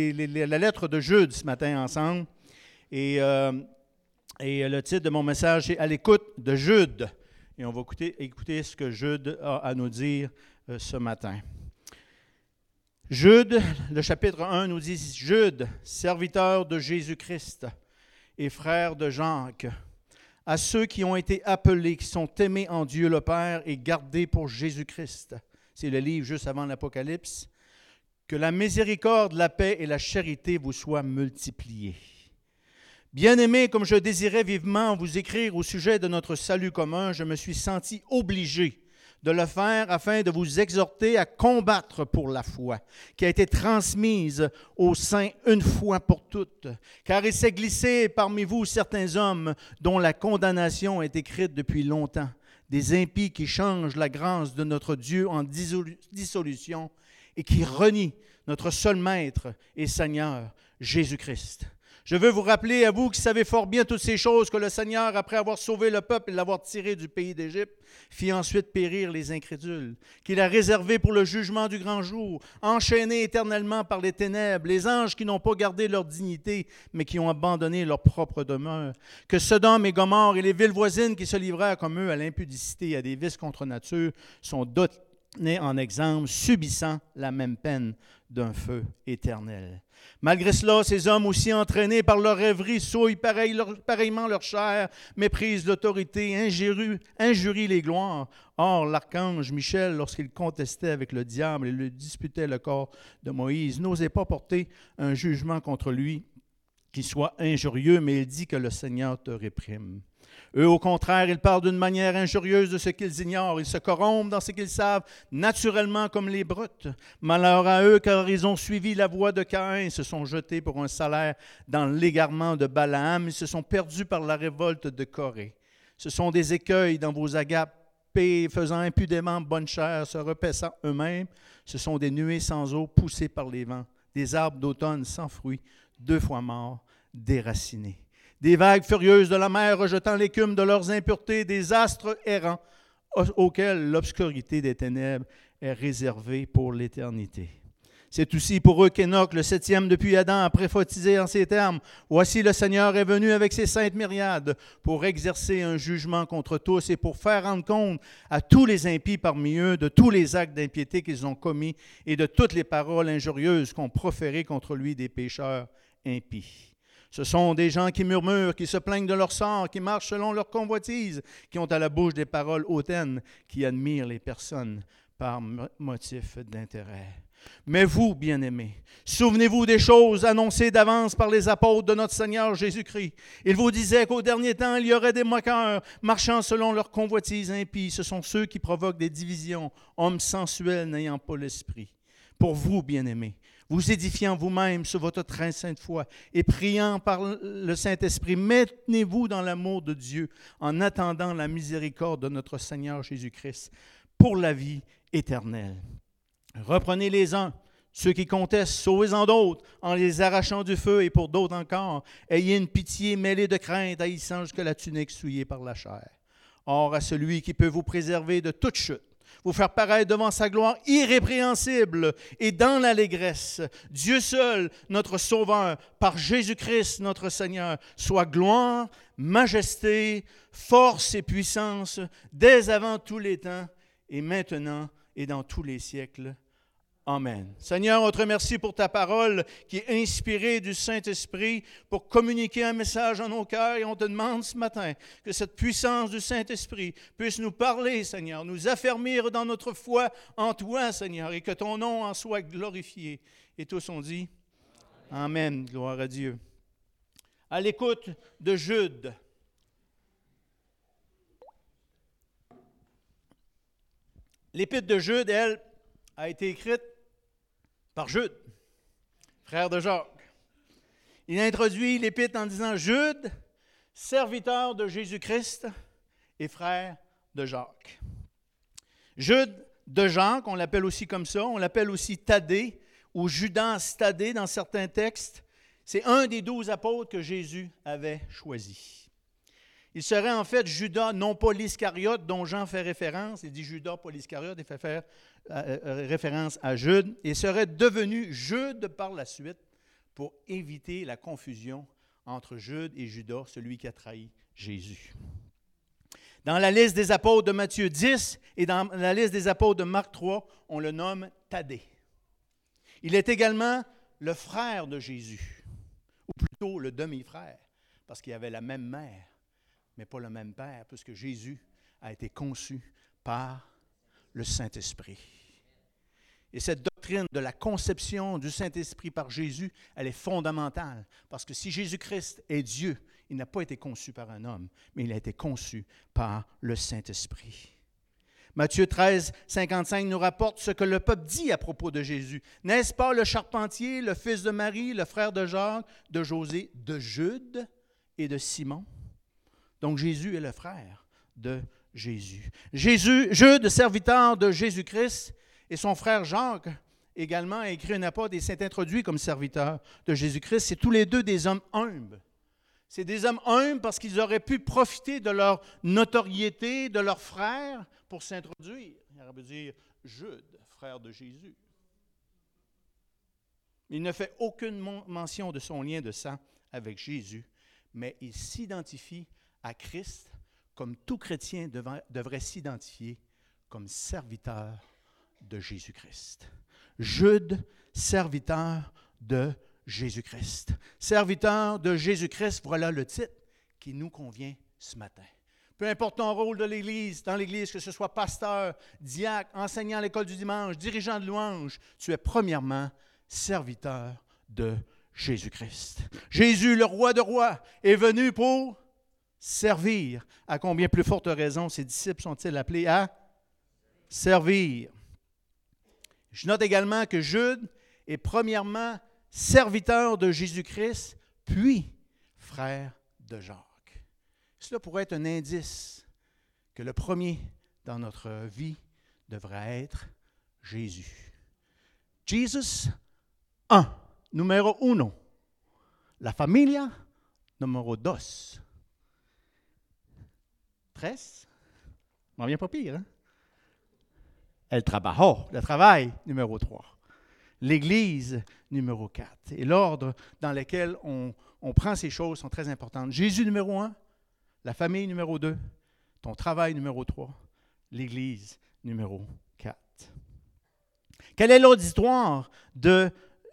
la lettre de Jude ce matin ensemble. Et, euh, et le titre de mon message est À l'écoute de Jude. Et on va écouter, écouter ce que Jude a à nous dire euh, ce matin. Jude, le chapitre 1 nous dit Jude, serviteur de Jésus-Christ et frère de Jacques, à ceux qui ont été appelés, qui sont aimés en Dieu le Père et gardés pour Jésus-Christ. C'est le livre juste avant l'Apocalypse. Que la miséricorde, la paix et la charité vous soient multipliées. Bien-aimés, comme je désirais vivement vous écrire au sujet de notre salut commun, je me suis senti obligé de le faire afin de vous exhorter à combattre pour la foi qui a été transmise au sein une fois pour toutes. Car il s'est glissé parmi vous certains hommes dont la condamnation est écrite depuis longtemps, des impies qui changent la grâce de notre Dieu en dissolution et qui renie notre seul Maître et Seigneur, Jésus-Christ. Je veux vous rappeler à vous qui savez fort bien toutes ces choses que le Seigneur, après avoir sauvé le peuple et l'avoir tiré du pays d'Égypte, fit ensuite périr les incrédules, qu'il a réservé pour le jugement du grand jour, enchaînés éternellement par les ténèbres, les anges qui n'ont pas gardé leur dignité, mais qui ont abandonné leur propre demeure, que Sodome et Gomorre et les villes voisines qui se livrèrent comme eux à l'impudicité et à des vices contre nature sont dotés en exemple, subissant la même peine d'un feu éternel. Malgré cela, ces hommes aussi entraînés par leur rêverie souillent pareillement leur chair, méprisent l'autorité, injurient, les gloires. Or, l'archange Michel, lorsqu'il contestait avec le diable et le disputait le corps de Moïse, n'osait pas porter un jugement contre lui qui soit injurieux, mais il dit que le Seigneur te réprime. Eux, au contraire, ils parlent d'une manière injurieuse de ce qu'ils ignorent. Ils se corrompent dans ce qu'ils savent, naturellement comme les brutes. Malheur à eux, car ils ont suivi la voie de Caïn, se sont jetés pour un salaire dans l'égarement de Balaam, ils se sont perdus par la révolte de Corée. Ce sont des écueils dans vos agapes, faisant impudemment bonne chair, se repaissant eux-mêmes. Ce sont des nuées sans eau poussées par les vents, des arbres d'automne sans fruits, deux fois morts, déracinés des vagues furieuses de la mer rejetant l'écume de leurs impuretés, des astres errants auxquels l'obscurité des ténèbres est réservée pour l'éternité. C'est aussi pour eux qu'Enoch, le septième depuis Adam, a préfotisé en ces termes Voici le Seigneur est venu avec ses saintes myriades pour exercer un jugement contre tous et pour faire rendre compte à tous les impies parmi eux de tous les actes d'impiété qu'ils ont commis et de toutes les paroles injurieuses qu'ont proférées contre lui des pécheurs impies. Ce sont des gens qui murmurent, qui se plaignent de leur sort, qui marchent selon leur convoitise, qui ont à la bouche des paroles hautaines, qui admirent les personnes par motif d'intérêt. Mais vous, bien-aimés, souvenez-vous des choses annoncées d'avance par les apôtres de notre Seigneur Jésus-Christ. Ils vous disaient qu'au dernier temps, il y aurait des moqueurs marchant selon leur convoitise impie. Ce sont ceux qui provoquent des divisions, hommes sensuels n'ayant pas l'esprit. Pour vous, bien-aimés, vous édifiant vous-même sur votre train sainte foi et priant par le Saint-Esprit, maintenez-vous dans l'amour de Dieu en attendant la miséricorde de notre Seigneur Jésus-Christ pour la vie éternelle. Reprenez les uns, ceux qui contestent, sauvez-en d'autres, en les arrachant du feu, et pour d'autres encore, ayez une pitié mêlée de crainte, haïssant jusque la tunique souillée par la chair. Or, à celui qui peut vous préserver de toute chute, vous faire paraître devant sa gloire irrépréhensible et dans l'allégresse. Dieu seul, notre Sauveur, par Jésus-Christ, notre Seigneur, soit gloire, majesté, force et puissance, dès avant tous les temps, et maintenant et dans tous les siècles. Amen. Seigneur, on te remercie pour ta parole qui est inspirée du Saint-Esprit pour communiquer un message en nos cœurs et on te demande ce matin que cette puissance du Saint-Esprit puisse nous parler, Seigneur, nous affermir dans notre foi en toi, Seigneur, et que ton nom en soit glorifié. Et tous ont dit Amen. Gloire à Dieu. À l'écoute de Jude. L'épître de Jude, elle, a été écrite par Jude, frère de Jacques. Il introduit l'épître en disant Jude, serviteur de Jésus-Christ et frère de Jacques. Jude de Jacques, on l'appelle aussi comme ça, on l'appelle aussi Thaddée ou Judas Thaddée dans certains textes. C'est un des douze apôtres que Jésus avait choisi. Il serait en fait Judas, non pas l'Iscariote dont Jean fait référence. Il dit Judas, pas l'Iscariote, il fait faire euh, euh, référence à Jude, et serait devenu Jude par la suite, pour éviter la confusion entre Jude et Judas, celui qui a trahi Jésus. Dans la liste des apôtres de Matthieu 10 et dans la liste des apôtres de Marc 3, on le nomme Thaddée. Il est également le frère de Jésus, ou plutôt le demi-frère, parce qu'il avait la même mère, mais pas le même père, puisque Jésus a été conçu par le Saint-Esprit. Et cette doctrine de la conception du Saint-Esprit par Jésus, elle est fondamentale, parce que si Jésus-Christ est Dieu, il n'a pas été conçu par un homme, mais il a été conçu par le Saint-Esprit. Matthieu 13, 55 nous rapporte ce que le peuple dit à propos de Jésus. N'est-ce pas le charpentier, le fils de Marie, le frère de Jacques, de José, de Jude et de Simon? Donc Jésus est le frère de Jésus. Jésus, Jude, serviteur de Jésus-Christ, et son frère Jacques également a écrit un apôtre et s'est introduit comme serviteur de Jésus-Christ. C'est tous les deux des hommes humbles. C'est des hommes humbles parce qu'ils auraient pu profiter de leur notoriété, de leur frère, pour s'introduire. Il aurait dire Jude, frère de Jésus. Il ne fait aucune mention de son lien de sang avec Jésus, mais il s'identifie à Christ comme tout chrétien devrait s'identifier comme serviteur de Jésus-Christ. Jude, serviteur de Jésus-Christ. Serviteur de Jésus-Christ, voilà le titre qui nous convient ce matin. Peu importe ton rôle de l'Église, dans l'Église, que ce soit pasteur, diacre, enseignant à l'école du dimanche, dirigeant de louange, tu es premièrement serviteur de Jésus-Christ. Jésus, le roi de rois, est venu pour servir. À combien plus forte raison ses disciples sont-ils appelés à servir? Je note également que Jude est premièrement serviteur de Jésus-Christ, puis frère de Jacques. Cela pourrait être un indice que le premier dans notre vie devrait être Jésus. Jesus 1, numéro 1. La familia, numéro 2. Stress, m'en vient pas pire. Hein? Oh, le travail, numéro 3. L'Église, numéro 4. Et l'ordre dans lequel on, prend ces choses sont très importantes. Jésus, numéro 1, la famille, numéro 2, ton travail, numéro 3, l'Église, numéro 4. Quel est l'auditoire de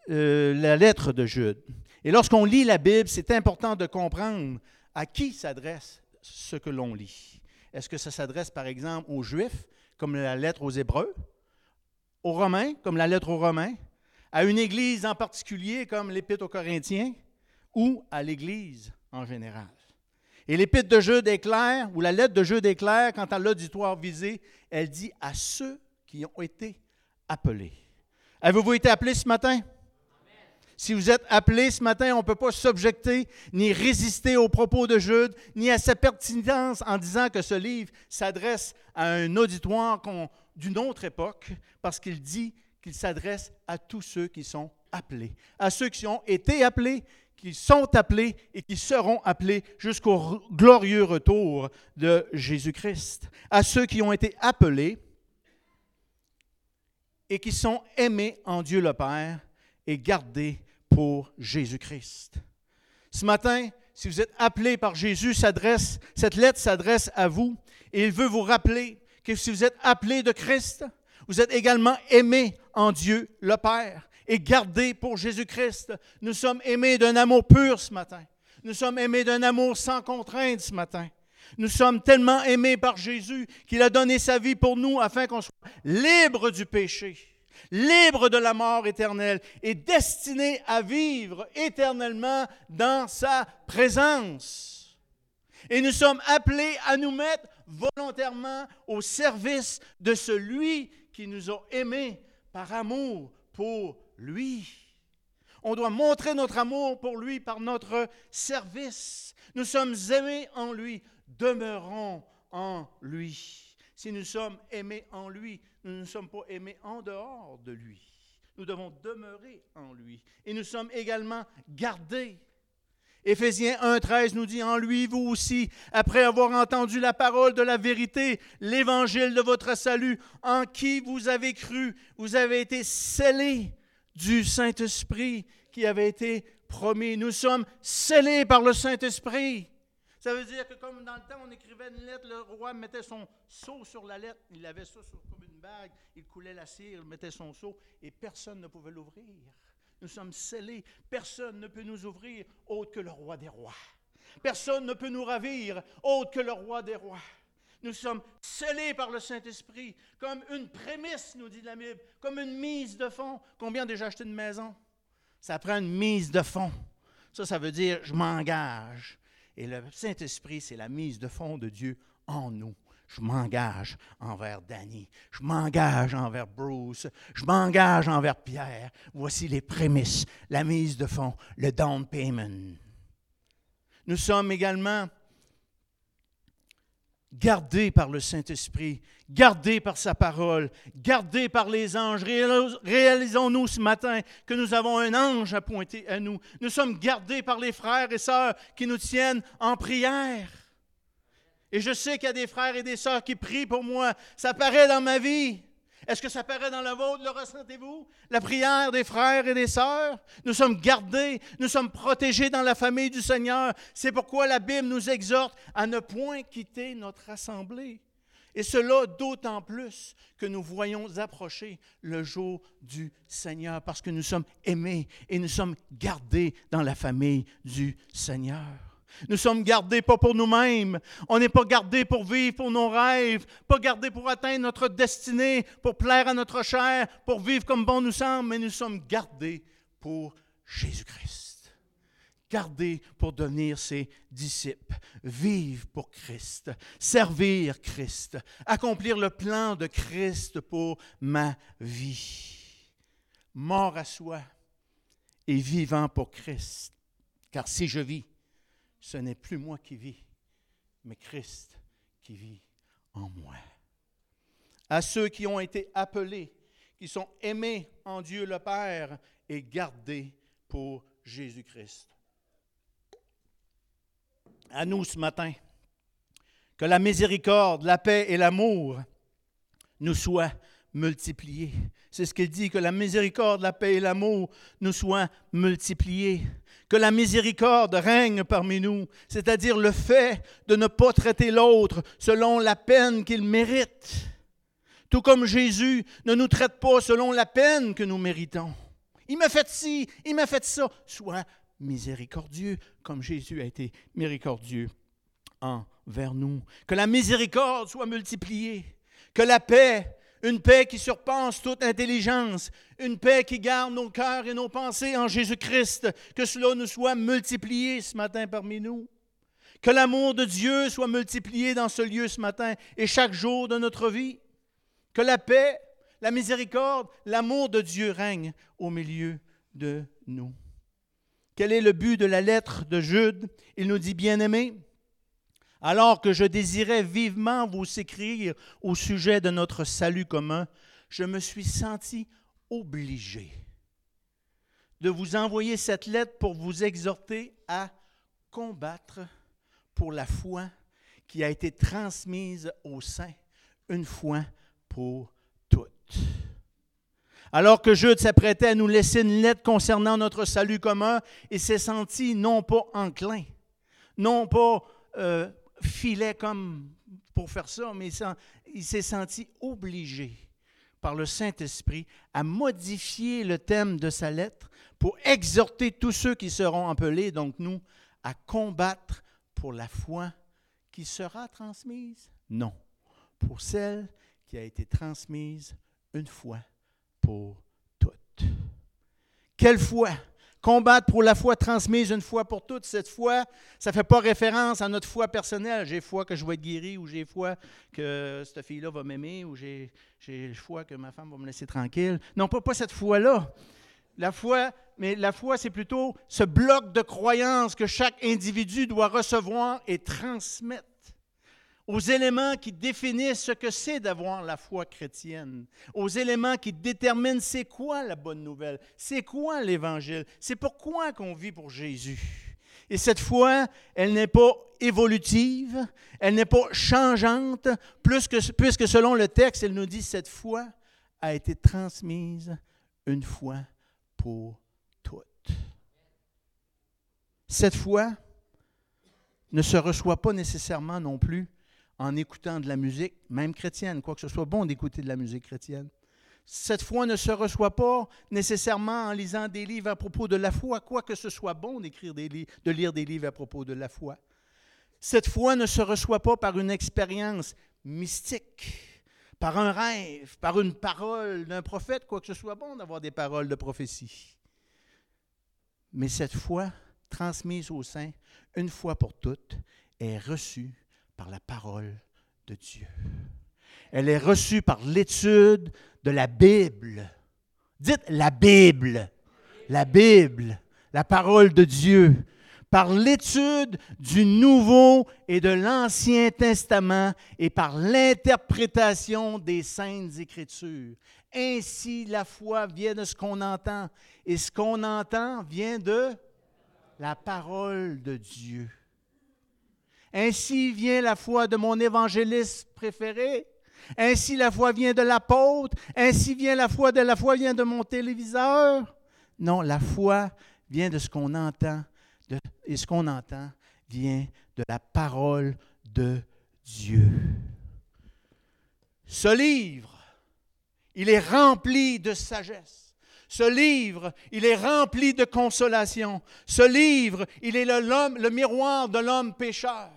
euh, la lettre de Jude? Et lorsqu'on lit la Bible, c'est important de comprendre à qui s'adresse ce que l'on lit. Est-ce que ça s'adresse, par exemple, aux Juifs comme la lettre aux Hébreux, aux Romains, comme la lettre aux Romains, à une Église en particulier, comme l'Épître aux Corinthiens, ou à l'Église en général? Et l'Épître de Jude est ou la lettre de Jude est claire, quant à l'auditoire visé, elle dit à ceux qui ont été appelés. Avez-vous été appelés ce matin? Si vous êtes appelé ce matin, on ne peut pas s'objecter ni résister aux propos de Jude, ni à sa pertinence en disant que ce livre s'adresse à un auditoire d'une autre époque, parce qu'il dit qu'il s'adresse à tous ceux qui sont appelés, à ceux qui ont été appelés, qui sont appelés et qui seront appelés jusqu'au glorieux retour de Jésus-Christ, à ceux qui ont été appelés et qui sont aimés en Dieu le Père et gardés pour Jésus-Christ. Ce matin, si vous êtes appelé par Jésus, cette lettre s'adresse à vous et il veut vous rappeler que si vous êtes appelé de Christ, vous êtes également aimé en Dieu le Père et gardé pour Jésus-Christ. Nous sommes aimés d'un amour pur ce matin. Nous sommes aimés d'un amour sans contrainte ce matin. Nous sommes tellement aimés par Jésus qu'il a donné sa vie pour nous afin qu'on soit libre du péché libre de la mort éternelle et destiné à vivre éternellement dans sa présence. Et nous sommes appelés à nous mettre volontairement au service de celui qui nous a aimés par amour pour lui. On doit montrer notre amour pour lui par notre service. Nous sommes aimés en lui, demeurons en lui. Si nous sommes aimés en lui, nous ne sommes pas aimés en dehors de lui. Nous devons demeurer en lui. Et nous sommes également gardés. Éphésiens 1.13 nous dit, en lui, vous aussi, après avoir entendu la parole de la vérité, l'évangile de votre salut, en qui vous avez cru, vous avez été scellés du Saint-Esprit qui avait été promis. Nous sommes scellés par le Saint-Esprit. Ça veut dire que comme dans le temps, on écrivait une lettre, le roi mettait son sceau sur la lettre, il avait ça comme une bague, il coulait la cire, il mettait son sceau, et personne ne pouvait l'ouvrir. Nous sommes scellés, personne ne peut nous ouvrir autre que le roi des rois. Personne ne peut nous ravir autre que le roi des rois. Nous sommes scellés par le Saint-Esprit comme une prémisse, nous dit la Bible, comme une mise de fond. Combien déjà acheté une maison? Ça prend une mise de fond. Ça, ça veut dire je m'engage. Et le Saint-Esprit, c'est la mise de fond de Dieu en nous. Je m'engage envers Danny. Je m'engage envers Bruce. Je m'engage envers Pierre. Voici les prémices, la mise de fond, le down payment. Nous sommes également gardés par le Saint-Esprit, gardés par sa parole, gardés par les anges. Réalisons-nous ce matin que nous avons un ange à pointer à nous. Nous sommes gardés par les frères et sœurs qui nous tiennent en prière. Et je sais qu'il y a des frères et des sœurs qui prient pour moi. Ça paraît dans ma vie. Est-ce que ça paraît dans la vôtre, le ressentez-vous? La prière des frères et des sœurs? Nous sommes gardés, nous sommes protégés dans la famille du Seigneur. C'est pourquoi la Bible nous exhorte à ne point quitter notre assemblée. Et cela d'autant plus que nous voyons approcher le jour du Seigneur, parce que nous sommes aimés et nous sommes gardés dans la famille du Seigneur. Nous sommes gardés pas pour nous-mêmes. On n'est pas gardés pour vivre pour nos rêves, pas gardés pour atteindre notre destinée, pour plaire à notre chair, pour vivre comme bon nous semble, mais nous sommes gardés pour Jésus-Christ. Gardés pour devenir ses disciples, vivre pour Christ, servir Christ, accomplir le plan de Christ pour ma vie. Mort à soi et vivant pour Christ. Car si je vis, ce n'est plus moi qui vis, mais Christ qui vit en moi. À ceux qui ont été appelés, qui sont aimés en Dieu le Père et gardés pour Jésus-Christ. À nous ce matin, que la miséricorde, la paix et l'amour nous soient multipliés. C'est ce qu'il dit, que la miséricorde, la paix et l'amour nous soient multipliés que la miséricorde règne parmi nous, c'est-à-dire le fait de ne pas traiter l'autre selon la peine qu'il mérite. Tout comme Jésus ne nous traite pas selon la peine que nous méritons. Il m'a fait ci, il m'a fait ça. Sois miséricordieux comme Jésus a été miséricordieux envers nous. Que la miséricorde soit multipliée. Que la paix une paix qui surpasse toute intelligence, une paix qui garde nos cœurs et nos pensées en Jésus-Christ, que cela nous soit multiplié ce matin parmi nous. Que l'amour de Dieu soit multiplié dans ce lieu ce matin et chaque jour de notre vie. Que la paix, la miséricorde, l'amour de Dieu règne au milieu de nous. Quel est le but de la lettre de Jude? Il nous dit, bien-aimé, alors que je désirais vivement vous écrire au sujet de notre salut commun, je me suis senti obligé de vous envoyer cette lettre pour vous exhorter à combattre pour la foi qui a été transmise au sein une fois pour toutes. Alors que Jude s'apprêtait à nous laisser une lettre concernant notre salut commun, il s'est senti non pas enclin, non pas euh, filait comme pour faire ça, mais il s'est senti obligé par le Saint-Esprit à modifier le thème de sa lettre pour exhorter tous ceux qui seront appelés, donc nous, à combattre pour la foi qui sera transmise? Non, pour celle qui a été transmise une fois pour toutes. Quelle foi? Combattre pour la foi transmise une fois pour toutes. Cette foi, ça ne fait pas référence à notre foi personnelle. J'ai foi que je vais être guéri, ou j'ai foi que cette fille-là va m'aimer, ou j'ai foi que ma femme va me laisser tranquille. Non, pas, cette foi-là. La foi, mais la foi, c'est plutôt ce bloc de croyance que chaque individu doit recevoir et transmettre aux éléments qui définissent ce que c'est d'avoir la foi chrétienne, aux éléments qui déterminent c'est quoi la bonne nouvelle, c'est quoi l'évangile, c'est pourquoi qu'on vit pour Jésus. Et cette foi, elle n'est pas évolutive, elle n'est pas changeante, puisque selon le texte, elle nous dit cette foi a été transmise une fois pour toutes. Cette foi ne se reçoit pas nécessairement non plus en écoutant de la musique, même chrétienne, quoi que ce soit bon d'écouter de la musique chrétienne. Cette foi ne se reçoit pas nécessairement en lisant des livres à propos de la foi, quoi que ce soit bon d'écrire des livres, de lire des livres à propos de la foi. Cette foi ne se reçoit pas par une expérience mystique, par un rêve, par une parole d'un prophète, quoi que ce soit bon d'avoir des paroles de prophétie. Mais cette foi transmise aux saints, une fois pour toutes, est reçue par la parole de Dieu. Elle est reçue par l'étude de la Bible. Dites la Bible. La Bible, la parole de Dieu. Par l'étude du Nouveau et de l'Ancien Testament et par l'interprétation des saintes Écritures. Ainsi, la foi vient de ce qu'on entend. Et ce qu'on entend vient de la parole de Dieu. Ainsi vient la foi de mon évangéliste préféré. Ainsi la foi vient de l'apôtre. Ainsi vient la foi de la foi vient de mon téléviseur. Non, la foi vient de ce qu'on entend. et ce qu'on entend vient de la parole de Dieu. Ce livre, il est rempli de sagesse. Ce livre, il est rempli de consolation. Ce livre, il est le, le miroir de l'homme pécheur.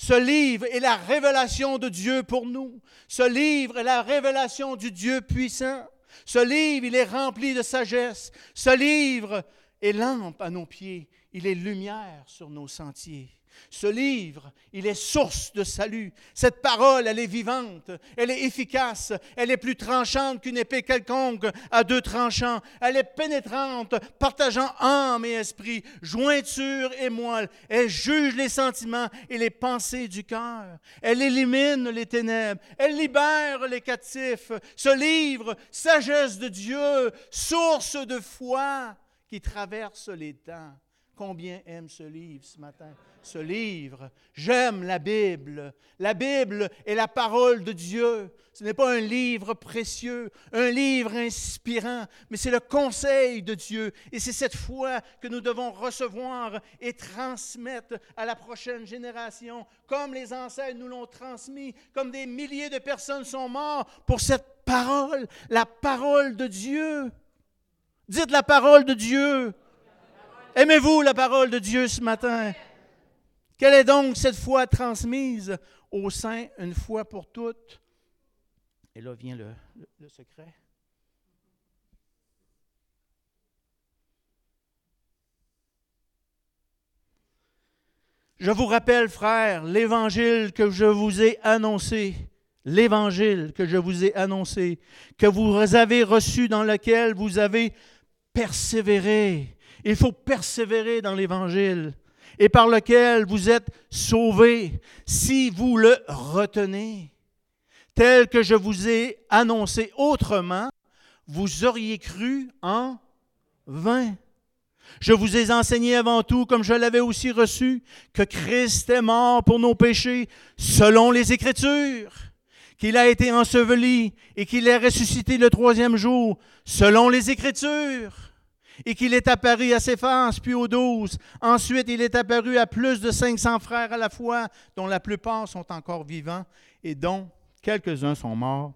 Ce livre est la révélation de Dieu pour nous. Ce livre est la révélation du Dieu puissant. Ce livre, il est rempli de sagesse. Ce livre est lampe à nos pieds. Il est lumière sur nos sentiers. Ce livre, il est source de salut. Cette parole, elle est vivante, elle est efficace, elle est plus tranchante qu'une épée quelconque à deux tranchants. Elle est pénétrante, partageant âme et esprit, jointure et moelle. Elle juge les sentiments et les pensées du cœur. Elle élimine les ténèbres, elle libère les captifs. Ce livre, sagesse de Dieu, source de foi qui traverse les temps. Combien aime ce livre ce matin? Ce livre. J'aime la Bible. La Bible est la parole de Dieu. Ce n'est pas un livre précieux, un livre inspirant, mais c'est le conseil de Dieu. Et c'est cette foi que nous devons recevoir et transmettre à la prochaine génération, comme les ancêtres nous l'ont transmis, comme des milliers de personnes sont mortes pour cette parole, la parole de Dieu. Dites la parole de Dieu. Aimez-vous la parole de Dieu ce matin? Quelle est donc cette foi transmise au sein une fois pour toutes? Et là vient le, le secret. Je vous rappelle, frères, l'évangile que je vous ai annoncé, l'évangile que je vous ai annoncé, que vous avez reçu dans lequel vous avez persévéré il faut persévérer dans l'Évangile et par lequel vous êtes sauvés si vous le retenez. Tel que je vous ai annoncé autrement, vous auriez cru en vain. Je vous ai enseigné avant tout, comme je l'avais aussi reçu, que Christ est mort pour nos péchés selon les Écritures, qu'il a été enseveli et qu'il est ressuscité le troisième jour selon les Écritures et qu'il est apparu à ses puis aux douze. Ensuite, il est apparu à plus de 500 frères à la fois, dont la plupart sont encore vivants et dont quelques-uns sont morts.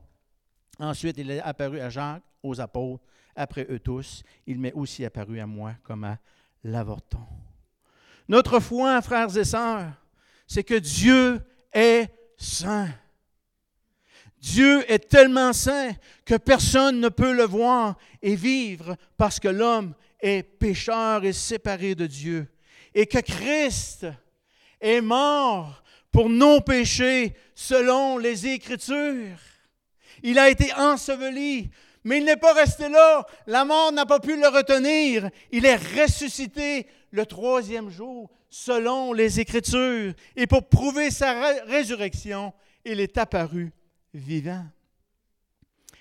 Ensuite, il est apparu à Jacques, aux apôtres. Après eux tous, il m'est aussi apparu à moi comme à l'avorton. Notre foi, frères et sœurs, c'est que Dieu est saint. Dieu est tellement saint que personne ne peut le voir et vivre parce que l'homme est pécheur et séparé de Dieu. Et que Christ est mort pour nos péchés selon les Écritures. Il a été enseveli, mais il n'est pas resté là. La mort n'a pas pu le retenir. Il est ressuscité le troisième jour selon les Écritures. Et pour prouver sa résurrection, il est apparu vivant.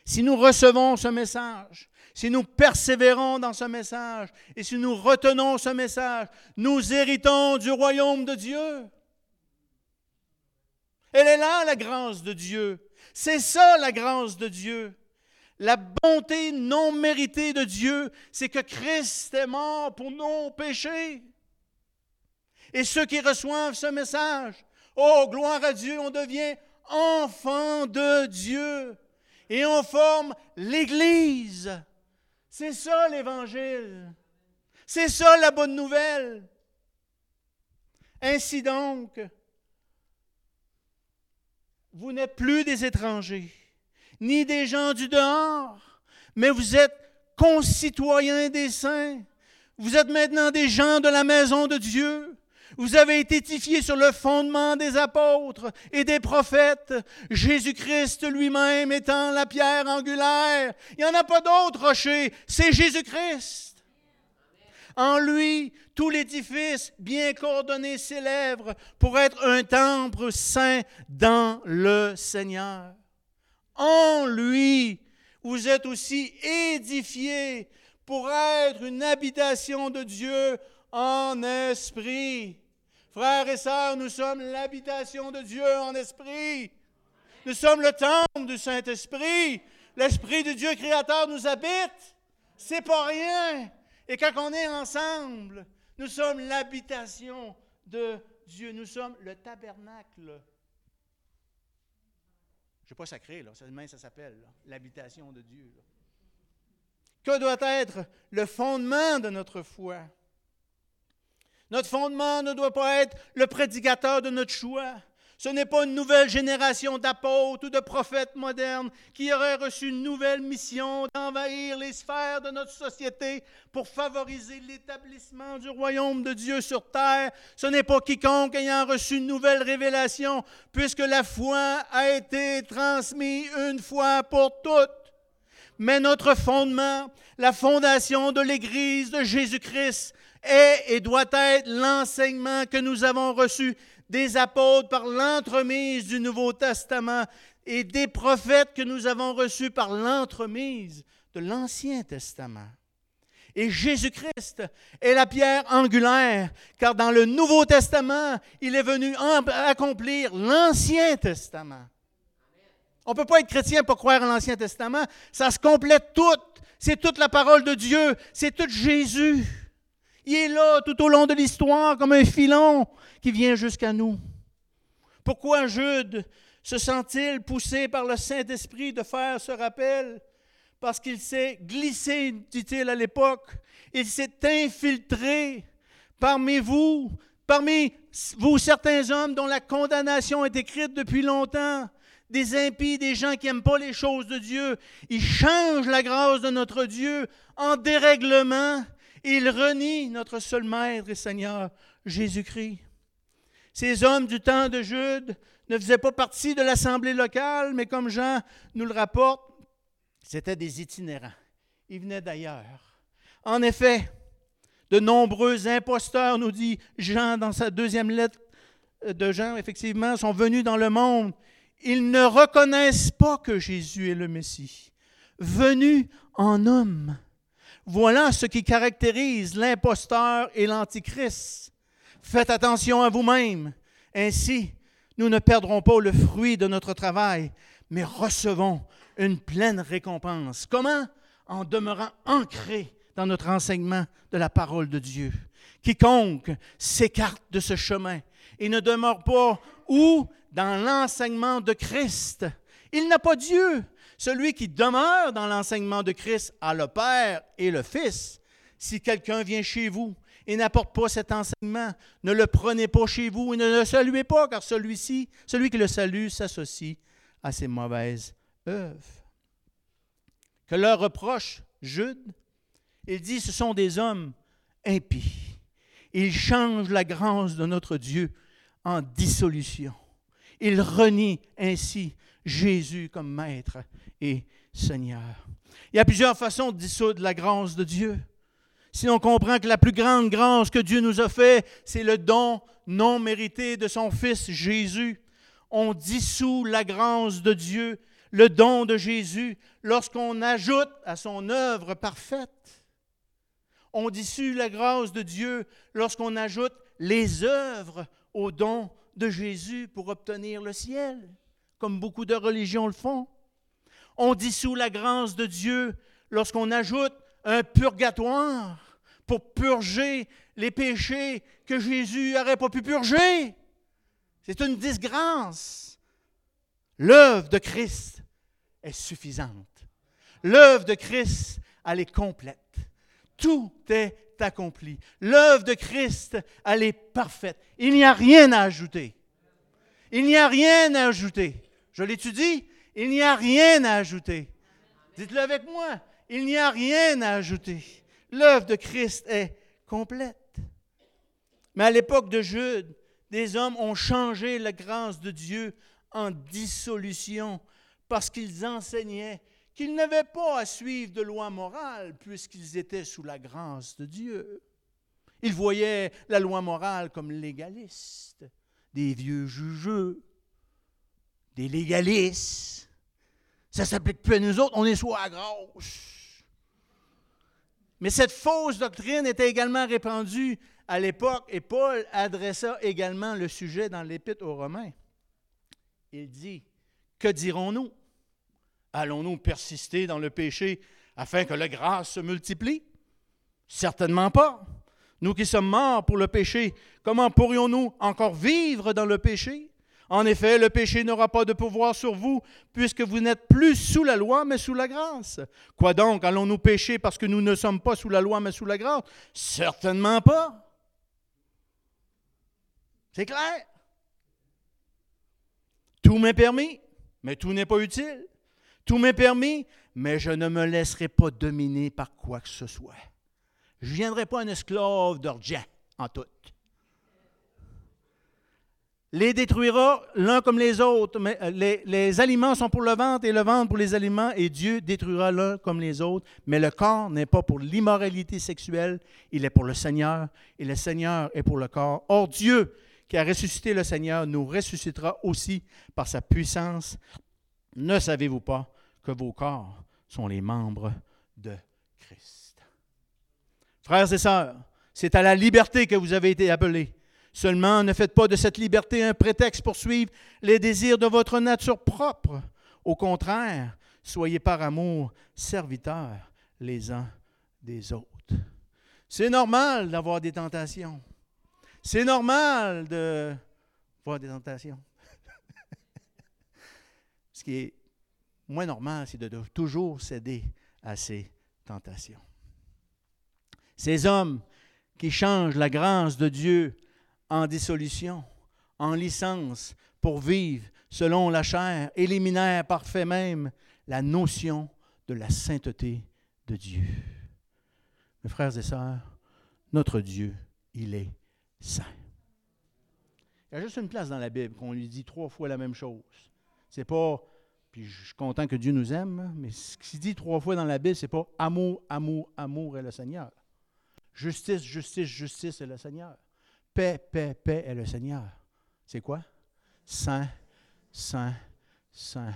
Si nous recevons ce message, si nous persévérons dans ce message et si nous retenons ce message, nous héritons du royaume de Dieu. Elle est là, la grâce de Dieu. C'est ça, la grâce de Dieu. La bonté non méritée de Dieu, c'est que Christ est mort pour nos péchés. Et ceux qui reçoivent ce message, oh, gloire à Dieu, on devient enfant de Dieu. Et on forme l'Église. C'est ça l'Évangile. C'est ça la bonne nouvelle. Ainsi donc, vous n'êtes plus des étrangers, ni des gens du dehors, mais vous êtes concitoyens des saints. Vous êtes maintenant des gens de la maison de Dieu. Vous avez été édifiés sur le fondement des apôtres et des prophètes, Jésus-Christ lui-même étant la pierre angulaire. Il n'y en a pas d'autre rocher, c'est Jésus-Christ. En lui, tout l'édifice bien coordonné s'élève pour être un temple saint dans le Seigneur. En lui, vous êtes aussi édifiés pour être une habitation de Dieu en esprit. Frères et sœurs, nous sommes l'habitation de Dieu en esprit. Nous sommes le temple du Saint-Esprit. L'Esprit de Dieu créateur nous habite. C'est pas rien. Et quand on est ensemble, nous sommes l'habitation de Dieu. Nous sommes le tabernacle. Je ne pas sacré, là. ça s'appelle l'habitation de Dieu. Que doit être le fondement de notre foi? Notre fondement ne doit pas être le prédicateur de notre choix. Ce n'est pas une nouvelle génération d'apôtres ou de prophètes modernes qui auraient reçu une nouvelle mission d'envahir les sphères de notre société pour favoriser l'établissement du royaume de Dieu sur terre. Ce n'est pas quiconque ayant reçu une nouvelle révélation, puisque la foi a été transmise une fois pour toutes. Mais notre fondement, la fondation de l'Église de Jésus-Christ, est et doit être l'enseignement que nous avons reçu des apôtres par l'entremise du Nouveau Testament et des prophètes que nous avons reçus par l'entremise de l'Ancien Testament. Et Jésus-Christ est la pierre angulaire, car dans le Nouveau Testament, il est venu accomplir l'Ancien Testament. On ne peut pas être chrétien pour croire en l'Ancien Testament. Ça se complète tout. C'est toute la parole de Dieu. C'est tout Jésus. Il est là tout au long de l'histoire comme un filon qui vient jusqu'à nous. Pourquoi Jude se sent-il poussé par le Saint-Esprit de faire ce rappel? Parce qu'il s'est glissé, dit-il à l'époque, il s'est infiltré parmi vous, parmi vous certains hommes dont la condamnation est écrite depuis longtemps, des impies, des gens qui n'aiment pas les choses de Dieu. Ils changent la grâce de notre Dieu en dérèglement. Ils renient notre seul Maître et Seigneur, Jésus-Christ. Ces hommes du temps de Jude ne faisaient pas partie de l'assemblée locale, mais comme Jean nous le rapporte, c'étaient des itinérants. Ils venaient d'ailleurs. En effet, de nombreux imposteurs, nous dit Jean dans sa deuxième lettre de Jean, effectivement, sont venus dans le monde. Ils ne reconnaissent pas que Jésus est le Messie, venu en homme. Voilà ce qui caractérise l'imposteur et l'antichrist. Faites attention à vous-même. Ainsi, nous ne perdrons pas le fruit de notre travail, mais recevons une pleine récompense. Comment? En demeurant ancrés dans notre enseignement de la parole de Dieu. Quiconque s'écarte de ce chemin et ne demeure pas où Dans l'enseignement de Christ. Il n'a pas Dieu. Celui qui demeure dans l'enseignement de Christ a le Père et le Fils. Si quelqu'un vient chez vous et n'apporte pas cet enseignement. Ne le prenez pas chez vous et ne le saluez pas, car celui-ci, celui qui le salue, s'associe à ses mauvaises œuvres. Que leur reproche Jude, il dit ce sont des hommes impies. Ils changent la grâce de notre Dieu en dissolution. Ils renient ainsi Jésus comme Maître et Seigneur. Il y a plusieurs façons de dissoudre la grâce de Dieu si on comprend que la plus grande grâce que Dieu nous a fait, c'est le don non mérité de son Fils Jésus, on dissout la grâce de Dieu, le don de Jésus, lorsqu'on ajoute à son œuvre parfaite. On dissout la grâce de Dieu lorsqu'on ajoute les œuvres au don de Jésus pour obtenir le ciel, comme beaucoup de religions le font. On dissout la grâce de Dieu lorsqu'on ajoute un purgatoire pour purger les péchés que Jésus n'aurait pas pu purger. C'est une disgrâce. L'œuvre de Christ est suffisante. L'œuvre de Christ, elle est complète. Tout est accompli. L'œuvre de Christ, elle est parfaite. Il n'y a rien à ajouter. Il n'y a rien à ajouter. Je l'étudie, il n'y a rien à ajouter. Dites-le avec moi, il n'y a rien à ajouter. L'œuvre de Christ est complète. Mais à l'époque de Jude, des hommes ont changé la grâce de Dieu en dissolution parce qu'ils enseignaient qu'ils n'avaient pas à suivre de loi morale puisqu'ils étaient sous la grâce de Dieu. Ils voyaient la loi morale comme légaliste, des vieux jugeux, des légalistes. Ça ne s'applique plus à nous autres, on est sous la grâce. Mais cette fausse doctrine était également répandue à l'époque et Paul adressa également le sujet dans l'Épître aux Romains. Il dit, que dirons-nous? Allons-nous persister dans le péché afin que la grâce se multiplie? Certainement pas. Nous qui sommes morts pour le péché, comment pourrions-nous encore vivre dans le péché? En effet, le péché n'aura pas de pouvoir sur vous, puisque vous n'êtes plus sous la loi, mais sous la grâce. Quoi donc Allons-nous pécher parce que nous ne sommes pas sous la loi, mais sous la grâce? Certainement pas. C'est clair? Tout m'est permis, mais tout n'est pas utile. Tout m'est permis, mais je ne me laisserai pas dominer par quoi que ce soit. Je ne viendrai pas un esclave d'argent en tout. Les détruira l'un comme les autres. Mais euh, les, les, aliments sont pour le ventre et le ventre pour les aliments, et Dieu détruira l'un comme les autres. Mais le corps n'est pas pour l'immoralité sexuelle, il est pour le Seigneur, et le Seigneur est pour le corps. Or, Dieu, qui a ressuscité le Seigneur, nous ressuscitera aussi par sa puissance ne savez-vous pas que vos corps sont les membres de Christ? Frères et sœurs, c'est à la liberté que vous avez été appelés. Seulement, ne faites pas de cette liberté un prétexte pour suivre les désirs de votre nature propre. Au contraire, soyez par amour serviteurs les uns des autres. C'est normal d'avoir des tentations. C'est normal de voir des tentations. Ce qui est moins normal, c'est de toujours céder à ces tentations. Ces hommes qui changent la grâce de Dieu en dissolution, en licence, pour vivre selon la chair, éliminèrent parfait même la notion de la sainteté de Dieu. Mes frères et sœurs, notre Dieu, il est saint. Il y a juste une place dans la Bible qu'on lui dit trois fois la même chose. C'est pas puis je suis content que Dieu nous aime, mais ce qui dit trois fois dans la Bible, c'est pas amour, amour, amour est le Seigneur. Justice, justice, justice est le Seigneur. Paix, paix, paix est le Seigneur. C'est quoi? Saint, saint, saint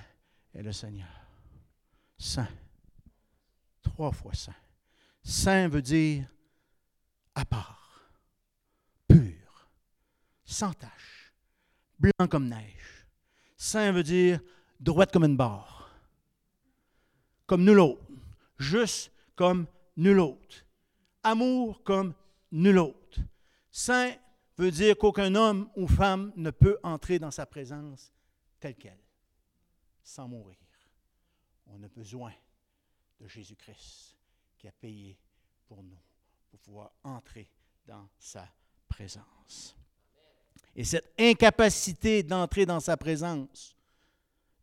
est le Seigneur. Saint. Trois fois saint. Saint veut dire à part, pur, sans tache, blanc comme neige. Saint veut dire droite comme une barre. Comme nul autre. Juste comme nul autre. Amour comme nul autre. Saint veut dire qu'aucun homme ou femme ne peut entrer dans sa présence telle qu'elle, sans mourir. On a besoin de Jésus-Christ qui a payé pour nous, pour pouvoir entrer dans sa présence. Et cette incapacité d'entrer dans sa présence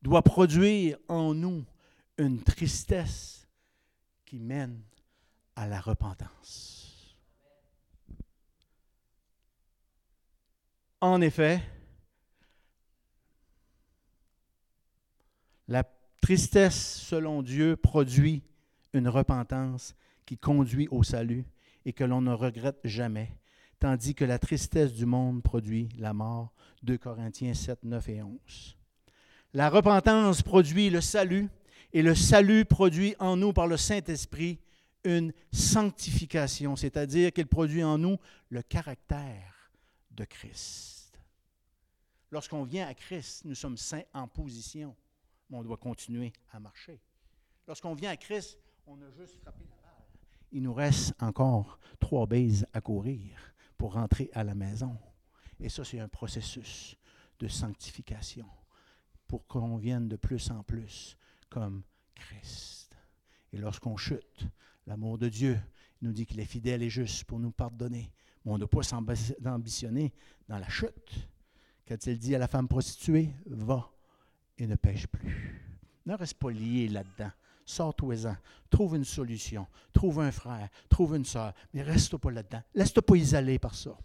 doit produire en nous une tristesse qui mène à la repentance. En effet, la tristesse, selon Dieu, produit une repentance qui conduit au salut et que l'on ne regrette jamais, tandis que la tristesse du monde produit la mort. 2 Corinthiens 7, 9 et 11. La repentance produit le salut et le salut produit en nous par le Saint-Esprit une sanctification, c'est-à-dire qu'il produit en nous le caractère de Christ. Lorsqu'on vient à Christ, nous sommes saints en position, mais on doit continuer à marcher. Lorsqu'on vient à Christ, on a juste frappé la balle. il nous reste encore trois baises à courir pour rentrer à la maison. Et ça, c'est un processus de sanctification pour qu'on vienne de plus en plus comme Christ. Et lorsqu'on chute, l'amour de Dieu nous dit qu'il est fidèle et juste pour nous pardonner. On ne doit pas s'ambitionner dans la chute. Quand il dit à la femme prostituée, va et ne pêche plus. Ne reste pas lié là-dedans. Sors-toi-en. Trouve une solution. Trouve un frère. Trouve une soeur. Mais reste pas là-dedans. Laisse-toi pas isoler par ça.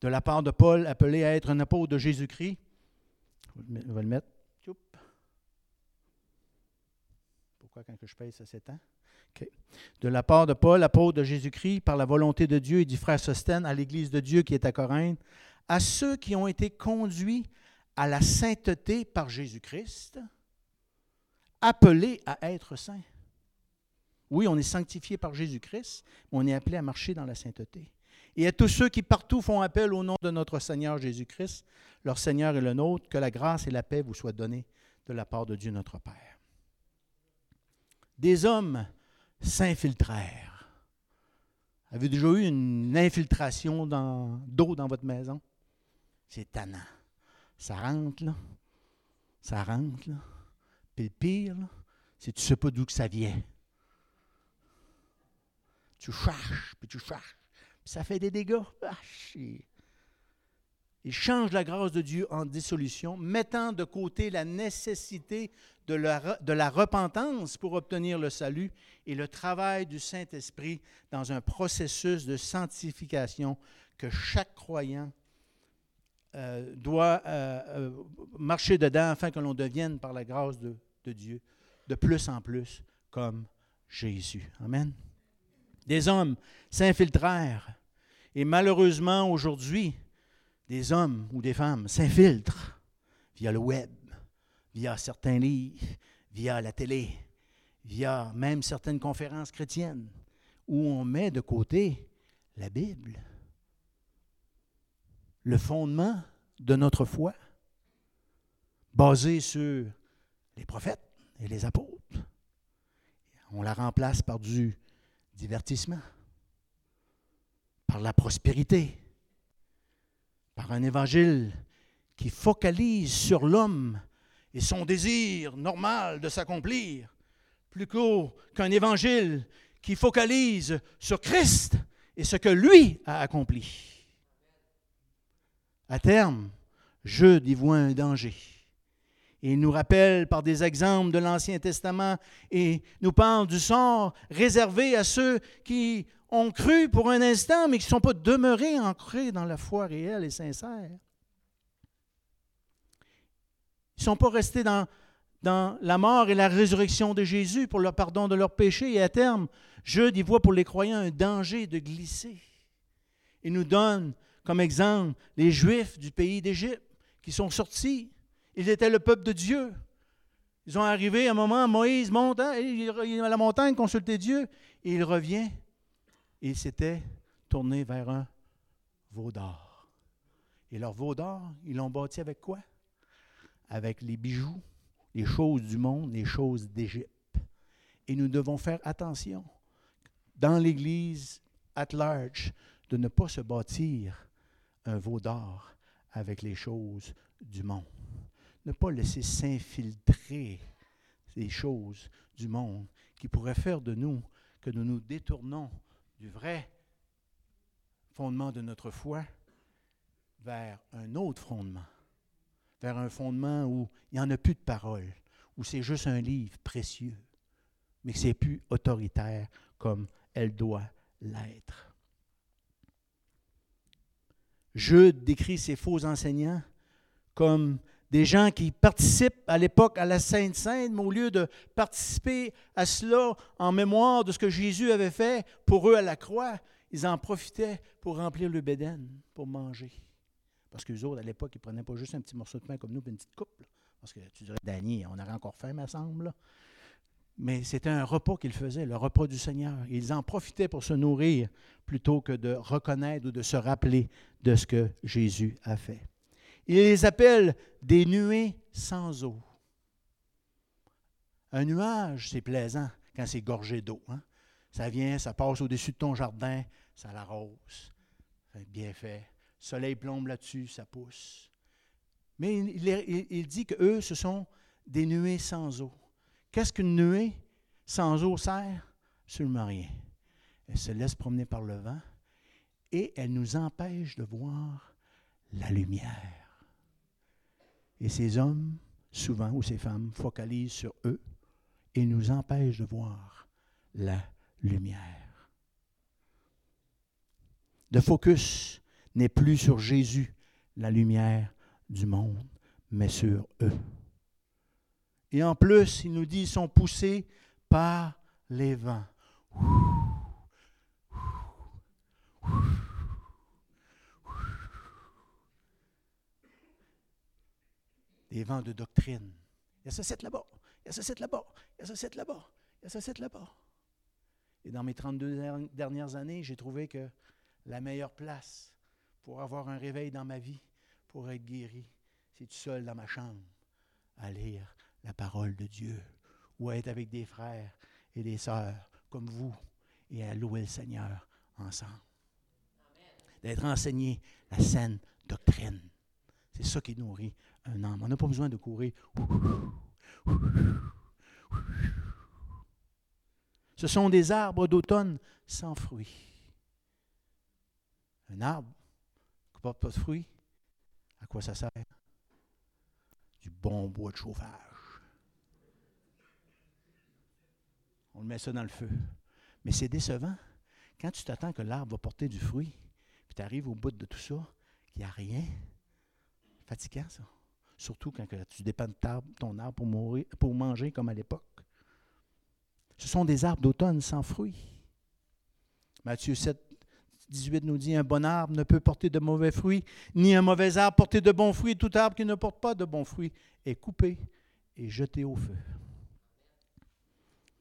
De la part de Paul, appelé à être un apôtre de Jésus-Christ, on va le mettre. Pourquoi quand je paye, ça s'étend? De la part de Paul, apôtre de Jésus-Christ, par la volonté de Dieu et du frère Sostène à l'Église de Dieu qui est à Corinthe, à ceux qui ont été conduits à la sainteté par Jésus-Christ, appelés à être saints. Oui, on est sanctifié par Jésus-Christ, mais on est appelé à marcher dans la sainteté. Et à tous ceux qui partout font appel au nom de notre Seigneur Jésus-Christ, leur Seigneur et le nôtre, que la grâce et la paix vous soient données de la part de Dieu notre Père. Des hommes s'infiltrèrent. Avez-vous déjà eu une infiltration d'eau dans votre maison? C'est tannant. Ça rentre, là. Ça rentre, là. Puis le pire, c'est que tu ne sais pas d'où que ça vient. Tu cherches, puis tu cherches. Puis ça fait des dégâts. Ah, il change la grâce de Dieu en dissolution, mettant de côté la nécessité de la, de la, repentance pour obtenir le salut et le travail du Saint-Esprit dans un processus de sanctification que chaque croyant euh, doit euh, euh, marcher dedans afin que l'on devienne, par la grâce de, de, Dieu, de plus en plus comme Jésus. Amen. Des hommes s'infiltrèrent. Et malheureusement, aujourd'hui, des hommes ou des femmes s'infiltrent via le web, via certains livres, via la télé, via même certaines conférences chrétiennes, où on met de côté la Bible le fondement de notre foi, basé sur les prophètes et les apôtres. On la remplace par du divertissement, par la prospérité, par un évangile qui focalise sur l'homme et son désir normal de s'accomplir, plus qu'un évangile qui focalise sur Christ et ce que lui a accompli. À terme, y voit un danger. Il nous rappelle par des exemples de l'Ancien Testament et nous parle du sort réservé à ceux qui ont cru pour un instant, mais qui ne sont pas demeurés ancrés dans la foi réelle et sincère. Ils ne sont pas restés dans, la mort et la résurrection de Jésus pour le pardon de leurs péchés. Et à terme, Jude y voit pour les croyants un danger de glisser. Il nous donne comme exemple les Juifs du pays d'Égypte qui sont sortis. Ils étaient le peuple de Dieu. Ils ont arrivé à un moment, Moïse monte, hein, il est à la montagne consulter Dieu, et il revient. Et il s'était tourné vers un veau d'or. Et leur veau d'or, ils l'ont bâti avec quoi? Avec les bijoux, les choses du monde, les choses d'Égypte. Et nous devons faire attention dans l'Église at large de ne pas se bâtir un veau d'or avec les choses du monde. Ne pas laisser s'infiltrer les choses du monde qui pourraient faire de nous que nous nous détournons du vrai fondement de notre foi vers un autre fondement, vers un fondement où il n'y en a plus de parole, où c'est juste un livre précieux, mais que c'est plus autoritaire comme elle doit l'être. Jude décrit ces faux enseignants comme des gens qui participent à l'époque à la Sainte Sainte, mais au lieu de participer à cela en mémoire de ce que Jésus avait fait pour eux à la croix, ils en profitaient pour remplir le béden, pour manger. Parce que les autres, à l'époque, ils ne prenaient pas juste un petit morceau de pain comme nous, une petite coupe. Parce que tu dirais, Dany, on aurait encore faim, me semble. Mais c'était un repas qu'ils faisaient, le repas du Seigneur. Ils en profitaient pour se nourrir plutôt que de reconnaître ou de se rappeler de ce que Jésus a fait. Il les appelle des nuées sans eau. Un nuage, c'est plaisant quand c'est gorgé d'eau. Hein. Ça vient, ça passe au-dessus de ton jardin, ça l'arrose. Bien fait. Le soleil plombe là-dessus, ça pousse. Mais il, dit qu'eux, ce sont des nuées sans eau. Qu'est-ce qu'une nuée sans eau sert? Absolument rien. Elle se laisse promener par le vent et elle nous empêche de voir la lumière. Et ces hommes, souvent, ou ces femmes, focalisent sur eux et nous empêchent de voir la lumière. Le focus n'est plus sur Jésus, la lumière du monde, mais sur eux. Et en plus, il nous dit, ils sont poussés par les vents. Des vents de doctrine. Il y a ce site là-bas, il y a ce site là-bas, il y a ce site là-bas, il y a ce site là-bas. Et dans mes 32 dernières années, j'ai trouvé que la meilleure place pour avoir un réveil dans ma vie, pour être guéri, c'est tout seul dans ma chambre à lire la parole de Dieu ou à être avec des frères et des sœurs comme vous et à louer le Seigneur ensemble. D'être enseigné la saine doctrine. C'est ça qui nourrit un homme. On n'a pas besoin de courir. Ce sont des arbres d'automne sans fruits. Un arbre qui ne porte pas de fruits, à quoi ça sert? Du bon bois de chauffage. On le met ça dans le feu. Mais c'est décevant. Quand tu t'attends que l'arbre va porter du fruit, puis tu arrives au bout de tout ça, qu'il n'y a rien, fatigant ça. Surtout quand tu dépends de ton arbre pour, mourir, pour manger comme à l'époque. Ce sont des arbres d'automne sans fruits. Matthieu 7, 18 nous dit, un bon arbre ne peut porter de mauvais fruits, ni un mauvais arbre porter de bons fruits. Tout arbre qui ne porte pas de bons fruits est coupé et jeté au feu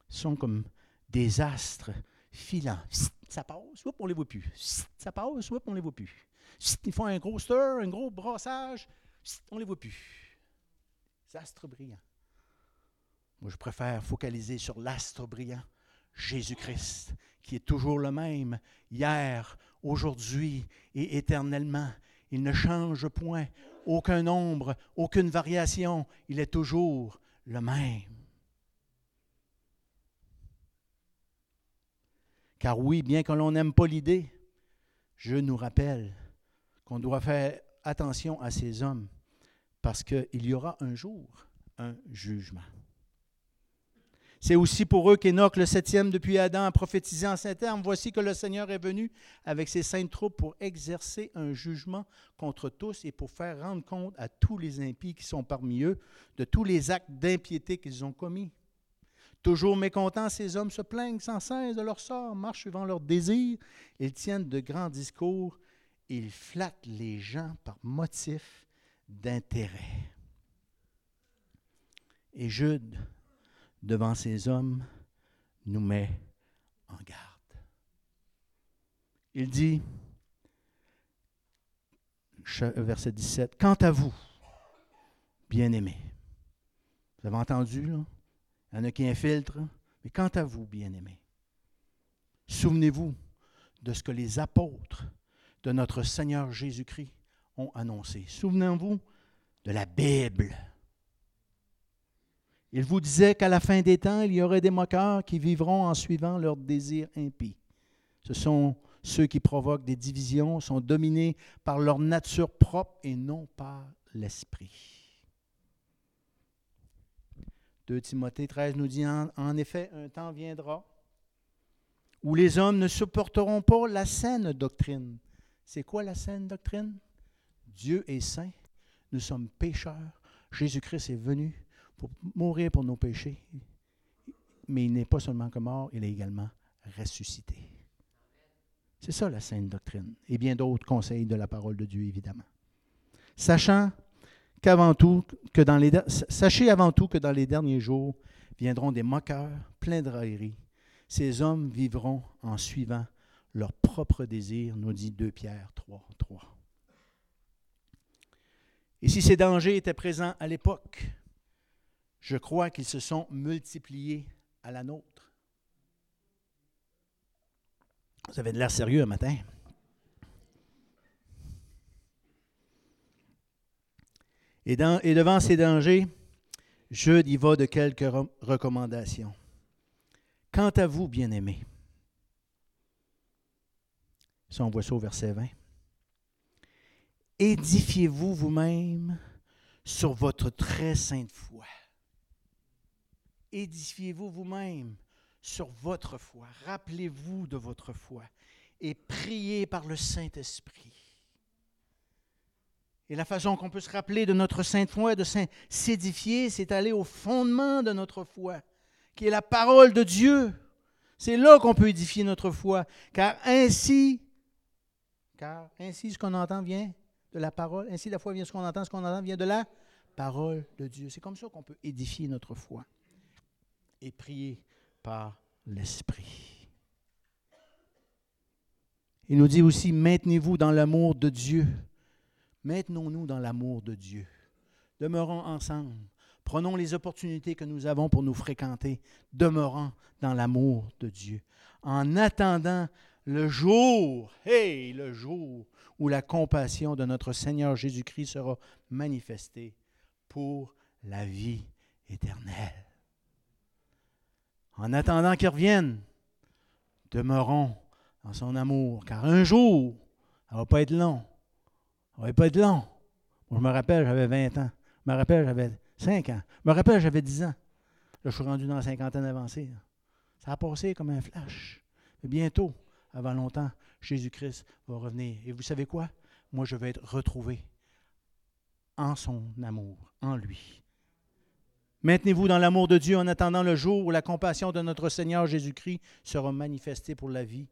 sont comme des astres filants. Ça passe, on ne les voit plus. Ça passe, on ne les voit plus. Ils font un gros stir, un gros brassage, on ne les voit plus. Des astres brillants. Moi, je préfère focaliser sur l'astre brillant, Jésus-Christ, qui est toujours le même, hier, aujourd'hui et éternellement. Il ne change point, aucun nombre, aucune variation. Il est toujours le même. Car oui, bien que l'on n'aime pas l'idée, je nous rappelle qu'on doit faire attention à ces hommes parce qu'il y aura un jour un jugement. C'est aussi pour eux qu'Énoch, le septième depuis Adam, a prophétisé en ces termes Voici que le Seigneur est venu avec ses saintes troupes pour exercer un jugement contre tous et pour faire rendre compte à tous les impies qui sont parmi eux de tous les actes d'impiété qu'ils ont commis. Toujours mécontents, ces hommes se plaignent sans cesse de leur sort, marchent suivant leurs désirs, ils tiennent de grands discours, ils flattent les gens par motif d'intérêt. Et Jude, devant ces hommes, nous met en garde. Il dit, verset 17, Quant à vous, bien-aimés, vous avez entendu, là? Il y en a qui infiltrent. Mais quant à vous, bien-aimés, souvenez-vous de ce que les apôtres de notre Seigneur Jésus-Christ ont annoncé. Souvenez-vous de la Bible. Il vous disait qu'à la fin des temps, il y aurait des moqueurs qui vivront en suivant leurs désirs impies. Ce sont ceux qui provoquent des divisions, sont dominés par leur nature propre et non par l'esprit. 2 Timothée 13 nous dit en, effet, un temps viendra où les hommes ne supporteront pas la saine doctrine. C'est quoi la saine doctrine? Dieu est saint, nous sommes pécheurs. Jésus-Christ est venu pour mourir pour nos péchés. Mais il n'est pas seulement que mort, il est également ressuscité. C'est ça la saine doctrine. Et bien d'autres conseils de la parole de Dieu, évidemment. Sachant qu'avant tout, sachez avant tout que dans les derniers jours viendront des moqueurs pleins de railleries. Ces hommes vivront en suivant leurs propres désirs, nous dit 2 Pierre 3, 3. Et si ces dangers étaient présents à l'époque, je crois qu'ils se sont multipliés à la nôtre. Vous avez de l'air sérieux un matin. Et devant ces dangers, Jude y va de quelques recommandations. Quant à vous, bien-aimés, ça on voit ça au verset 20, édifiez-vous vous-même sur votre très sainte foi. Édifiez-vous vous-même sur votre foi. Rappelez-vous de votre foi et priez par le Saint-Esprit. Et la façon qu'on peut se rappeler de notre sainte foi, de s'édifier, c'est aller au fondement de notre foi, qui est la parole de Dieu. C'est là qu'on peut édifier notre foi, car ainsi, ainsi ce qu'on entend vient de la parole, ainsi la foi vient de ce qu'on entend, ce qu'on entend vient de la parole de Dieu. C'est comme ça qu'on peut édifier notre foi et prier par l'Esprit. Il nous dit aussi, maintenez-vous dans l'amour de Dieu Maintenons-nous dans l'amour de Dieu. Demeurons ensemble. Prenons les opportunités que nous avons pour nous fréquenter. Demeurons dans l'amour de Dieu. En attendant le jour, hey, le jour où la compassion de notre Seigneur Jésus-Christ sera manifestée pour la vie éternelle. En attendant qu'il revienne, demeurons dans son amour, car un jour, ça ne va pas être long, ça ne va pas être long. Moi, je me rappelle, j'avais 20 ans. Je me rappelle, j'avais 5 ans. Je me rappelle, j'avais 10 ans. Là, je suis rendu dans la cinquantaine avancée. Ça a passé comme un flash. Mais bientôt, avant longtemps, Jésus-Christ va revenir. Et vous savez quoi? Moi, je vais être retrouvé en son amour, en lui. Maintenez-vous dans l'amour de Dieu en attendant le jour où la compassion de notre Seigneur Jésus-Christ sera manifestée pour la vie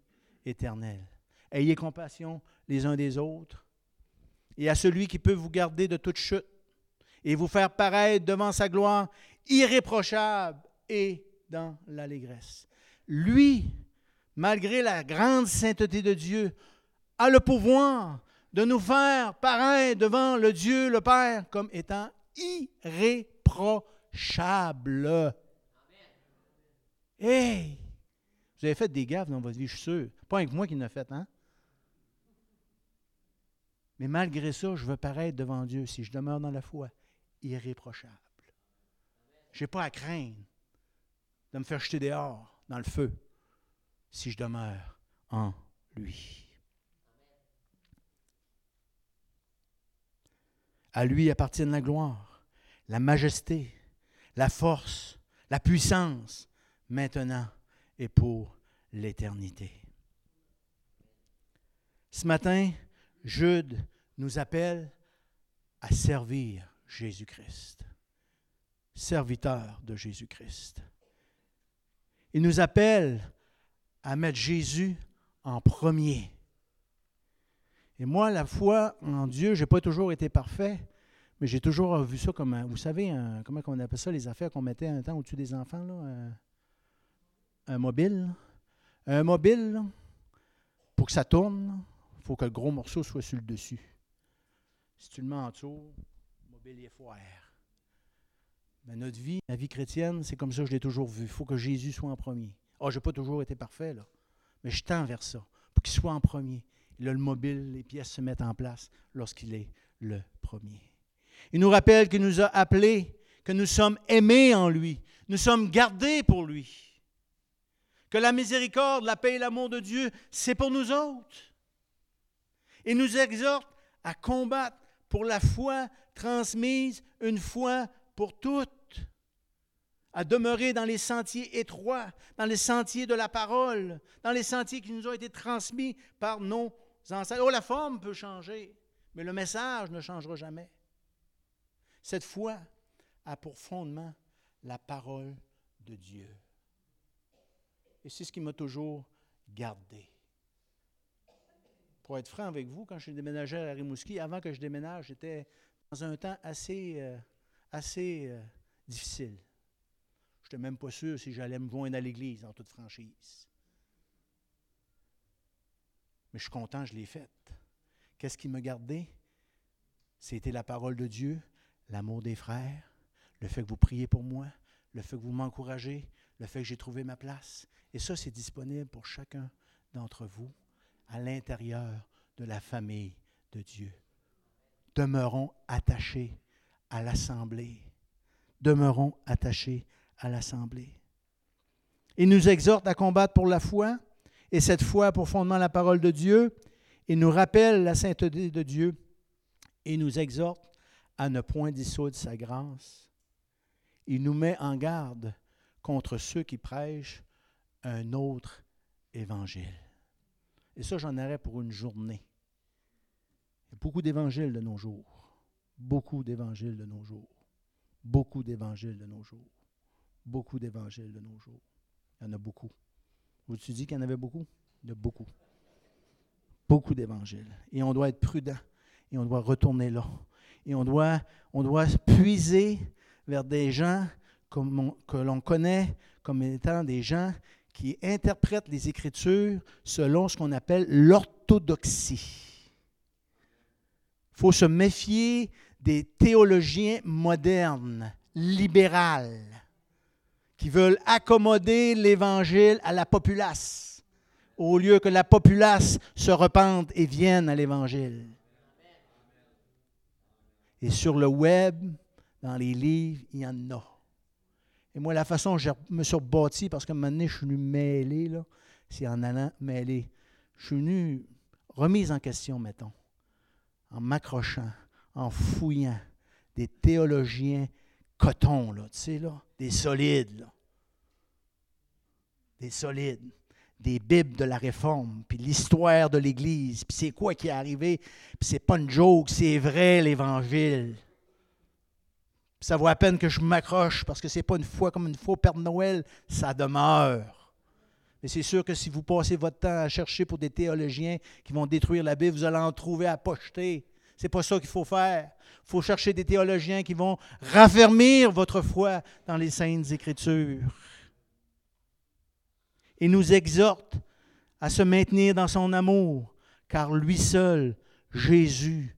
éternelle. Ayez compassion les uns des autres et à celui qui peut vous garder de toute chute et vous faire paraître devant sa gloire irréprochable et dans l'allégresse. Lui, malgré la grande sainteté de Dieu, a le pouvoir de nous faire paraître devant le Dieu, le Père, comme étant irréprochable. Hey! Vous avez fait des gaffes dans votre vie, je suis sûr. Pas avec moi qui l'a fait, hein? Mais malgré ça, je veux paraître devant Dieu si je demeure dans la foi, irréprochable. Je n'ai pas à craindre de me faire jeter dehors dans le feu si je demeure en lui. À lui appartiennent la gloire, la majesté, la force, la puissance, maintenant et pour l'éternité. Ce matin, Jude nous appelle à servir Jésus-Christ, serviteur de Jésus-Christ. Il nous appelle à mettre Jésus en premier. Et moi, la foi en Dieu, je n'ai pas toujours été parfait, mais j'ai toujours vu ça comme, vous savez, comment on appelle ça, les affaires qu'on mettait un temps au-dessus des enfants, là, un, mobile. Un mobile, pour que ça tourne, il faut que le gros morceau soit sur le dessus. Si tu le mets en dessous, mobilier foire. Mais notre vie, la vie chrétienne, c'est comme ça je l'ai toujours vu. Il faut que Jésus soit en premier. Oh, je n'ai pas toujours été parfait, là. Mais je tends vers ça, pour qu'il soit en premier. Là, le mobile, les pièces se mettent en place lorsqu'il est le premier. Il nous rappelle qu'il nous a appelés, que nous sommes aimés en lui, nous sommes gardés pour lui, que la miséricorde, la paix et l'amour de Dieu, c'est pour nous autres. Il nous exhorte à combattre pour la foi transmise une fois pour toutes, à demeurer dans les sentiers étroits, dans les sentiers de la parole, dans les sentiers qui nous ont été transmis par nos ancêtres. Oh, la forme peut changer, mais le message ne changera jamais. Cette foi a pour fondement la parole de Dieu. Et c'est ce qui m'a toujours gardé. Pour être franc avec vous, quand je suis déménagé à Rimouski, avant que je déménage, j'étais dans un temps assez, euh, assez euh, difficile. Je n'étais même pas sûr si j'allais me joindre à l'Église en toute franchise. Mais je suis content, je l'ai faite. Qu'est-ce qui me gardait? C'était la parole de Dieu, l'amour des frères, le fait que vous priez pour moi, le fait que vous m'encouragez, le fait que j'ai trouvé ma place. Et ça, c'est disponible pour chacun d'entre vous à l'intérieur de la famille de Dieu. Demeurons attachés à l'assemblée. Demeurons attachés à l'assemblée. Il nous exhorte à combattre pour la foi, et cette foi pour fondement la parole de Dieu. Il nous rappelle la sainteté de Dieu et nous exhorte à ne point dissoudre sa grâce. Il nous met en garde contre ceux qui prêchent un autre évangile. Et ça, j'en aurais pour une journée. Il y a beaucoup d'évangiles de nos jours. Beaucoup d'évangiles de nos jours. Beaucoup d'évangiles de nos jours. Beaucoup d'évangiles de nos jours. Il y en a beaucoup. Vous-tu dis qu'il y en avait beaucoup? Il y en a beaucoup. Beaucoup d'évangiles. Et on doit être prudent. Et on doit retourner là. Et on doit, on doit puiser vers des gens que l'on connaît comme étant des gens qui interprètent les Écritures selon ce qu'on appelle l'orthodoxie. Il faut se méfier des théologiens modernes, libérales, qui veulent accommoder l'Évangile à la populace, au lieu que la populace se repente et vienne à l'Évangile. Et sur le web, dans les livres, il y en a. Et moi, la façon dont je me suis rebâti, parce que maintenant, je suis venu mêler, c'est en allant mêler. Je suis venu remise en question, mettons, en m'accrochant, en fouillant des théologiens coton, là, tu sais, là, des solides, là. Des solides. Des Bibles de la Réforme, puis l'histoire de l'Église, puis c'est quoi qui est arrivé, puis c'est pas une joke, c'est vrai l'Évangile ça vaut à peine que je m'accroche parce que ce n'est pas une foi comme une foi au Père Noël, ça demeure. Mais c'est sûr que si vous passez votre temps à chercher pour des théologiens qui vont détruire la Bible, vous allez en trouver à pocheter. C'est pas ça qu'il faut faire. Il faut chercher des théologiens qui vont raffermir votre foi dans les saintes écritures. Il nous exhorte à se maintenir dans son amour, car lui seul, Jésus,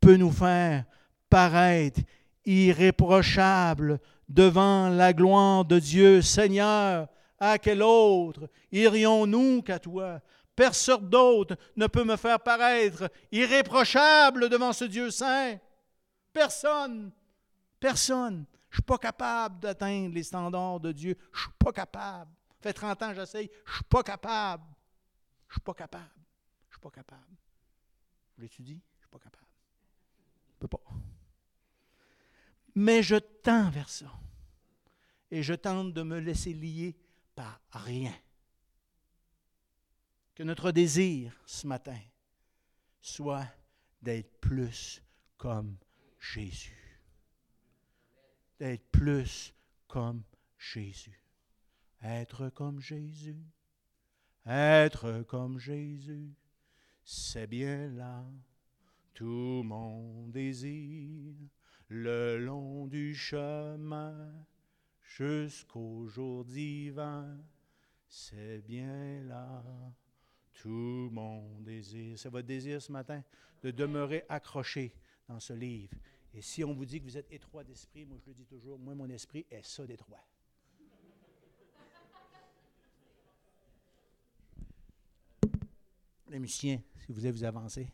peut nous faire paraître irréprochable devant la gloire de Dieu. Seigneur, à quel autre irions-nous qu'à toi? Personne d'autre ne peut me faire paraître irréprochable devant ce Dieu saint. Personne. Personne. Je ne suis pas capable d'atteindre les standards de Dieu. Je ne suis pas capable. Ça fait 30 ans que j'essaye. Je ne suis pas capable. Je ne suis pas capable. Je ne suis pas capable. Je l'étudie. Je ne suis pas capable. Je ne peux pas mais je tends vers ça. Et je tente de me laisser lier par rien. Que notre désir ce matin soit d'être plus comme Jésus. D'être plus comme Jésus. Être comme Jésus. Être comme Jésus. C'est bien là tout mon désir le long du chemin jusqu'au jour divin. C'est bien là tout mon désir. C'est votre désir ce matin de demeurer accroché dans ce livre. Et si on vous dit que vous êtes étroit d'esprit, moi je le dis toujours, moi mon esprit est ça d'étroit. Les musiciens, si vous voulez vous avancer.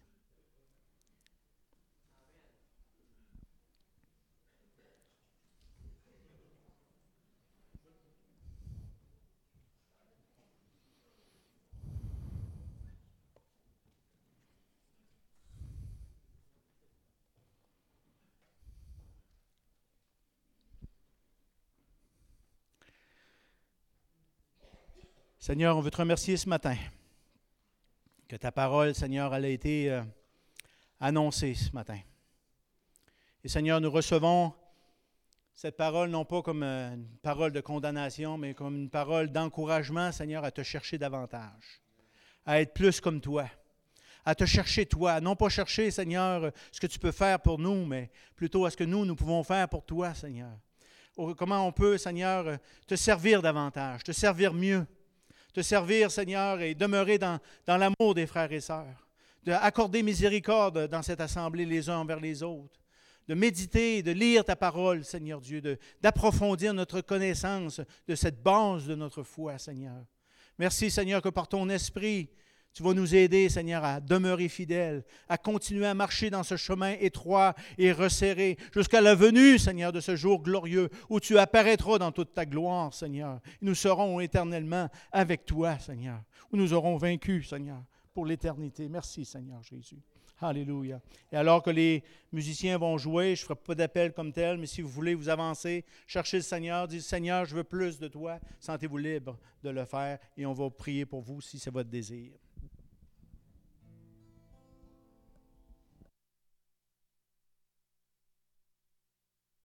Seigneur, on veut te remercier ce matin que ta parole, Seigneur, elle a été euh, annoncée ce matin. Et Seigneur, nous recevons cette parole non pas comme euh, une parole de condamnation, mais comme une parole d'encouragement, Seigneur, à te chercher davantage, à être plus comme toi, à te chercher toi, non pas chercher, Seigneur, ce que tu peux faire pour nous, mais plutôt à ce que nous, nous pouvons faire pour toi, Seigneur. Comment on peut, Seigneur, te servir davantage, te servir mieux te servir, Seigneur, et demeurer dans, l'amour des frères et sœurs, d'accorder miséricorde dans cette assemblée les uns envers les autres, de méditer, de lire ta parole, Seigneur Dieu, d'approfondir notre connaissance de cette base de notre foi, Seigneur. Merci, Seigneur, que par ton esprit, tu vas nous aider, Seigneur, à demeurer fidèles, à continuer à marcher dans ce chemin étroit et resserré jusqu'à la venue, Seigneur, de ce jour glorieux où tu apparaîtras dans toute ta gloire, Seigneur. nous serons éternellement avec toi, Seigneur, où nous aurons vaincu, Seigneur, pour l'éternité. Merci, Seigneur Jésus. Alléluia. Et alors que les musiciens vont jouer, je ne ferai pas d'appel comme tel, mais si vous voulez vous avancer, cherchez le Seigneur, dites Seigneur, je veux plus de toi, sentez-vous libre de le faire et on va prier pour vous si c'est votre désir.